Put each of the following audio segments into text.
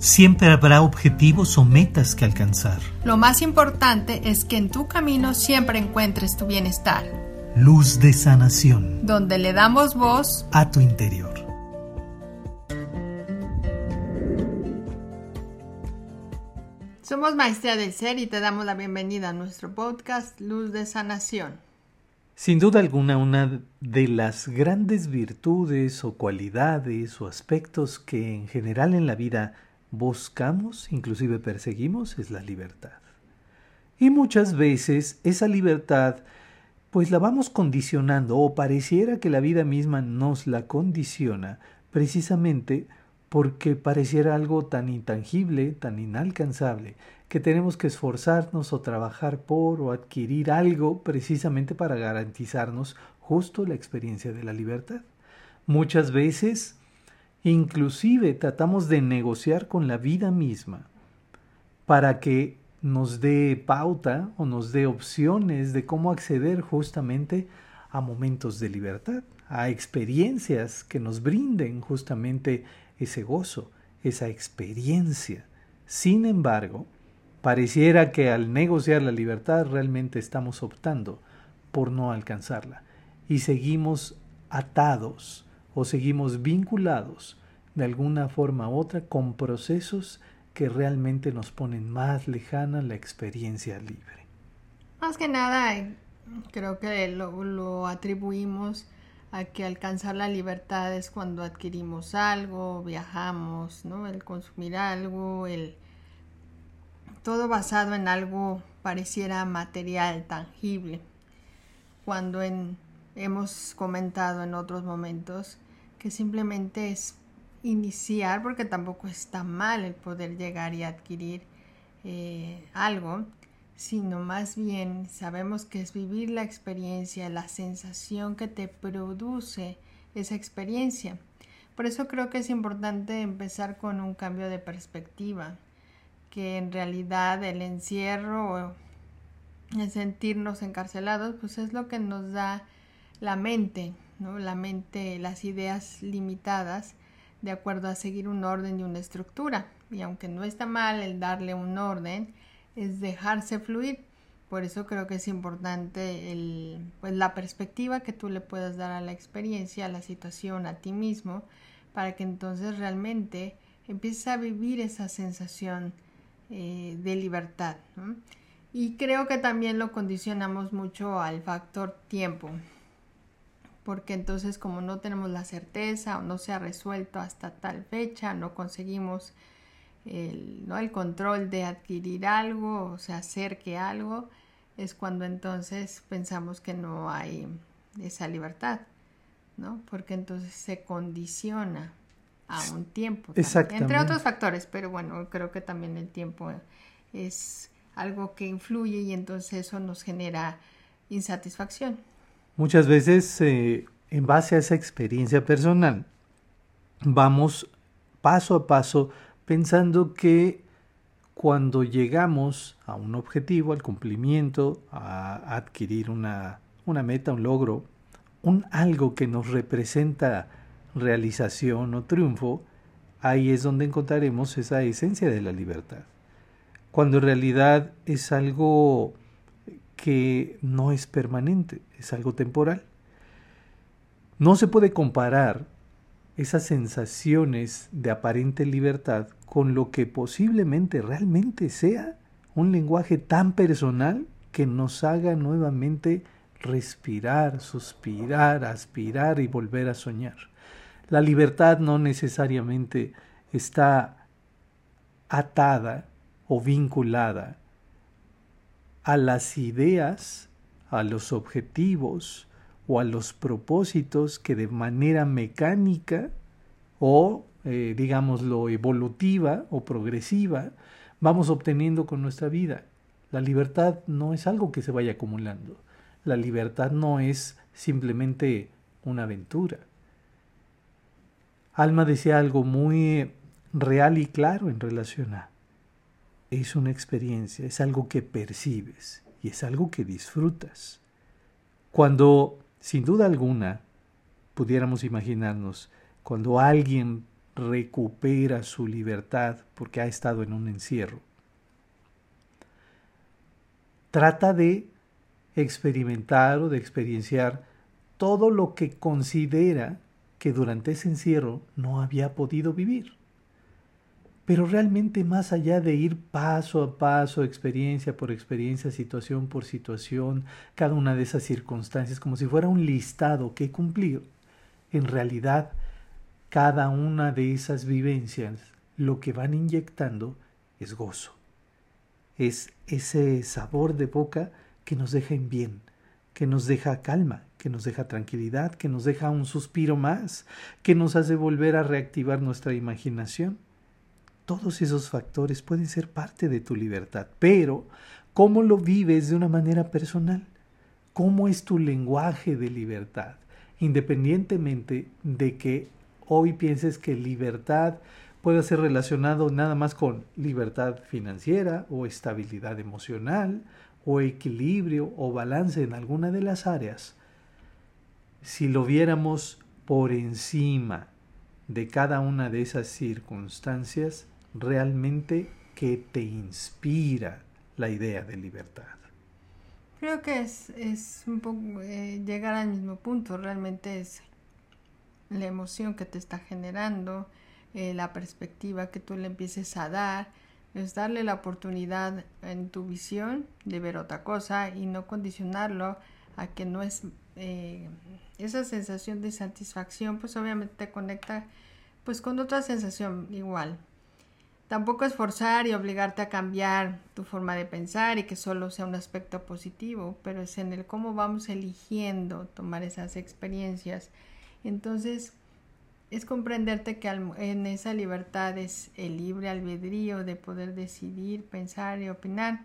Siempre habrá objetivos o metas que alcanzar. Lo más importante es que en tu camino siempre encuentres tu bienestar. Luz de sanación. Donde le damos voz a tu interior. Somos Maestría del Ser y te damos la bienvenida a nuestro podcast Luz de Sanación. Sin duda alguna, una de las grandes virtudes o cualidades o aspectos que en general en la vida buscamos, inclusive perseguimos, es la libertad. Y muchas veces esa libertad pues la vamos condicionando o pareciera que la vida misma nos la condiciona precisamente porque pareciera algo tan intangible, tan inalcanzable, que tenemos que esforzarnos o trabajar por o adquirir algo precisamente para garantizarnos justo la experiencia de la libertad. Muchas veces Inclusive tratamos de negociar con la vida misma para que nos dé pauta o nos dé opciones de cómo acceder justamente a momentos de libertad, a experiencias que nos brinden justamente ese gozo, esa experiencia. Sin embargo, pareciera que al negociar la libertad realmente estamos optando por no alcanzarla y seguimos atados o seguimos vinculados de alguna forma u otra con procesos que realmente nos ponen más lejana la experiencia libre. Más que nada, creo que lo, atribuimos a que alcanzar la libertad es cuando adquirimos algo, viajamos, ¿no? El consumir algo, el todo basado en algo pareciera material, tangible. Cuando en, hemos comentado en otros momentos que simplemente es iniciar, porque tampoco está mal el poder llegar y adquirir eh, algo, sino más bien sabemos que es vivir la experiencia, la sensación que te produce esa experiencia. Por eso creo que es importante empezar con un cambio de perspectiva, que en realidad el encierro, el sentirnos encarcelados, pues es lo que nos da la mente, ¿no? La mente, las ideas limitadas de acuerdo a seguir un orden y una estructura. Y aunque no está mal el darle un orden, es dejarse fluir. Por eso creo que es importante el, pues, la perspectiva que tú le puedas dar a la experiencia, a la situación, a ti mismo, para que entonces realmente empieces a vivir esa sensación eh, de libertad. Y creo que también lo condicionamos mucho al factor tiempo porque entonces como no tenemos la certeza o no se ha resuelto hasta tal fecha, no conseguimos el, ¿no? el control de adquirir algo o se acerque algo, es cuando entonces pensamos que no hay esa libertad, ¿no? Porque entonces se condiciona a un tiempo. Entre otros factores, pero bueno, creo que también el tiempo es algo que influye y entonces eso nos genera insatisfacción. Muchas veces, eh, en base a esa experiencia personal, vamos paso a paso pensando que cuando llegamos a un objetivo, al cumplimiento, a adquirir una, una meta, un logro, un algo que nos representa realización o triunfo, ahí es donde encontraremos esa esencia de la libertad. Cuando en realidad es algo que no es permanente, es algo temporal. No se puede comparar esas sensaciones de aparente libertad con lo que posiblemente realmente sea un lenguaje tan personal que nos haga nuevamente respirar, suspirar, aspirar y volver a soñar. La libertad no necesariamente está atada o vinculada a las ideas, a los objetivos o a los propósitos que de manera mecánica o, eh, digámoslo, evolutiva o progresiva vamos obteniendo con nuestra vida. La libertad no es algo que se vaya acumulando. La libertad no es simplemente una aventura. Alma decía algo muy real y claro en relación a es una experiencia, es algo que percibes y es algo que disfrutas. Cuando, sin duda alguna, pudiéramos imaginarnos, cuando alguien recupera su libertad porque ha estado en un encierro. Trata de experimentar o de experienciar todo lo que considera que durante ese encierro no había podido vivir. Pero realmente más allá de ir paso a paso, experiencia por experiencia, situación por situación, cada una de esas circunstancias, como si fuera un listado que cumplir, en realidad cada una de esas vivencias lo que van inyectando es gozo. Es ese sabor de boca que nos deja en bien, que nos deja calma, que nos deja tranquilidad, que nos deja un suspiro más, que nos hace volver a reactivar nuestra imaginación. Todos esos factores pueden ser parte de tu libertad, pero ¿cómo lo vives de una manera personal? ¿Cómo es tu lenguaje de libertad? Independientemente de que hoy pienses que libertad puede ser relacionado nada más con libertad financiera o estabilidad emocional o equilibrio o balance en alguna de las áreas, si lo viéramos por encima de cada una de esas circunstancias, realmente que te inspira la idea de libertad. Creo que es, es un poco eh, llegar al mismo punto, realmente es la emoción que te está generando, eh, la perspectiva que tú le empieces a dar, es darle la oportunidad en tu visión de ver otra cosa y no condicionarlo a que no es eh, esa sensación de satisfacción, pues obviamente te conecta pues con otra sensación igual. Tampoco es forzar y obligarte a cambiar tu forma de pensar y que solo sea un aspecto positivo, pero es en el cómo vamos eligiendo tomar esas experiencias entonces, es comprenderte que en esa libertad es el libre albedrío de poder decidir, pensar y opinar.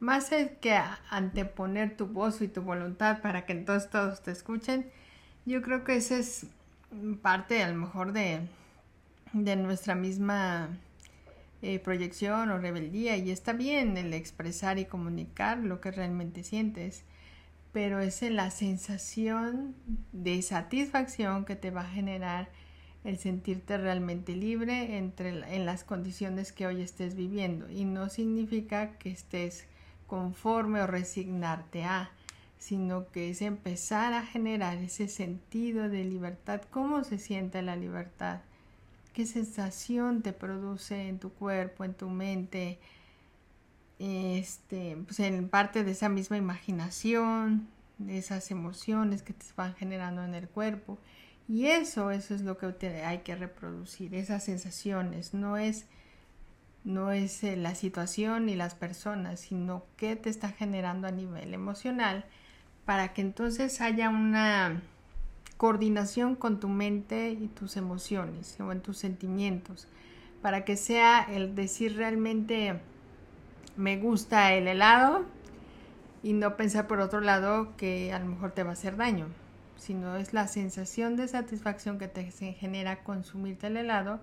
Más que anteponer tu voz y tu voluntad para que entonces todos te escuchen, yo creo que esa es parte a lo mejor de, de nuestra misma eh, proyección o rebeldía y está bien el expresar y comunicar lo que realmente sientes pero es la sensación de satisfacción que te va a generar el sentirte realmente libre entre, en las condiciones que hoy estés viviendo. Y no significa que estés conforme o resignarte a, sino que es empezar a generar ese sentido de libertad. ¿Cómo se siente la libertad? ¿Qué sensación te produce en tu cuerpo, en tu mente? este, pues en parte de esa misma imaginación, de esas emociones que te van generando en el cuerpo. Y eso, eso es lo que hay que reproducir, esas sensaciones. No es, no es eh, la situación ni las personas, sino qué te está generando a nivel emocional para que entonces haya una coordinación con tu mente y tus emociones o en tus sentimientos, para que sea el decir realmente me gusta el helado y no pensar por otro lado que a lo mejor te va a hacer daño, sino es la sensación de satisfacción que te genera consumirte el helado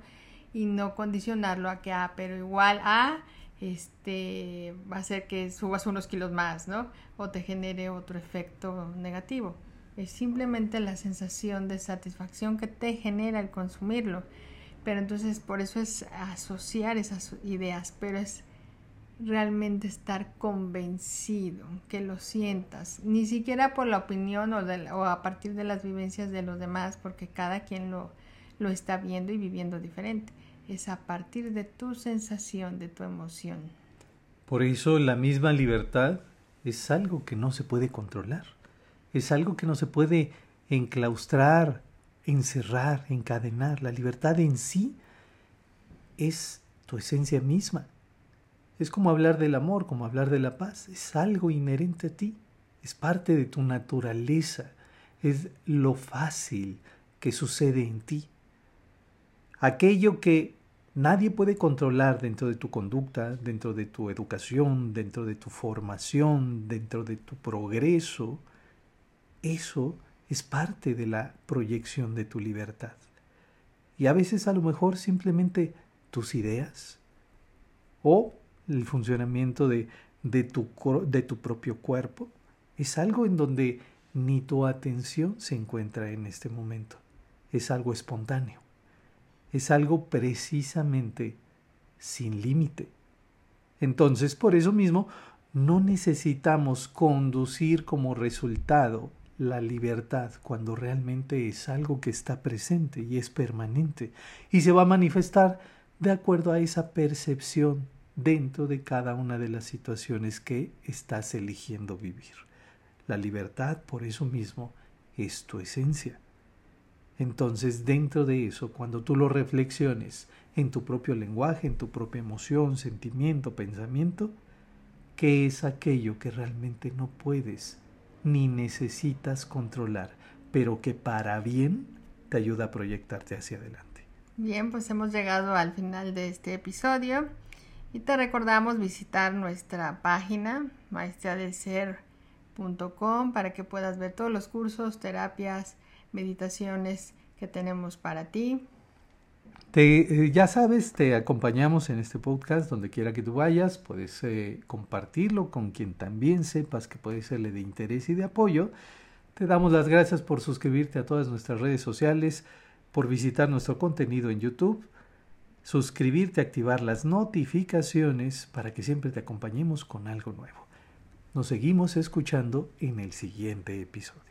y no condicionarlo a que, ah, pero igual a, este, va a hacer que subas unos kilos más, ¿no? O te genere otro efecto negativo. Es simplemente la sensación de satisfacción que te genera el consumirlo. Pero entonces por eso es asociar esas ideas, pero es realmente estar convencido, que lo sientas, ni siquiera por la opinión o, a partir de las vivencias de los demás, porque cada quien lo, lo está viendo y viviendo diferente, es a partir de tu sensación, de tu emoción. Por eso la misma libertad es algo que no se puede controlar, es algo que no se puede enclaustrar, encerrar, encadenar. La libertad en sí es tu esencia misma es como hablar del amor, como hablar de la paz. Es algo inherente a ti. Es parte de tu naturaleza. Es lo fácil que sucede en ti. Aquello que nadie puede controlar dentro de tu conducta, dentro de tu educación, dentro de tu formación, dentro de tu progreso, eso es parte de la proyección de tu libertad. Y a veces a lo mejor simplemente tus ideas o el funcionamiento de, de, tu, de tu propio cuerpo, es algo en donde ni tu atención se encuentra en este momento. Es algo espontáneo. es algo precisamente sin límite. Entonces, por eso mismo, no necesitamos conducir como resultado la libertad cuando realmente es algo que está presente y es permanente y se va a manifestar de acuerdo a esa percepción dentro de cada una de las situaciones que estás eligiendo vivir. La libertad, por eso mismo, es tu esencia. Entonces, dentro de eso, cuando tú lo reflexiones en tu propio lenguaje, en tu propia emoción, sentimiento, pensamiento, ¿qué es aquello que realmente no puedes ni necesitas controlar, pero que para bien te ayuda a proyectarte hacia adelante. Bien, pues hemos llegado al final de este episodio y te recordamos visitar nuestra página maestriadelser.com para que puedas ver todos los cursos, terapias, meditaciones que tenemos para ti. Te, eh, ya sabes, te acompañamos en este podcast donde quiera que tú vayas, puedes eh, compartirlo con quien también sepas que puede serle de interés y de apoyo. Te damos las gracias por suscribirte a todas nuestras redes sociales, por visitar nuestro contenido en YouTube, suscribirte, activar las notificaciones para que siempre te acompañemos con algo nuevo. Nos seguimos escuchando en el siguiente episodio.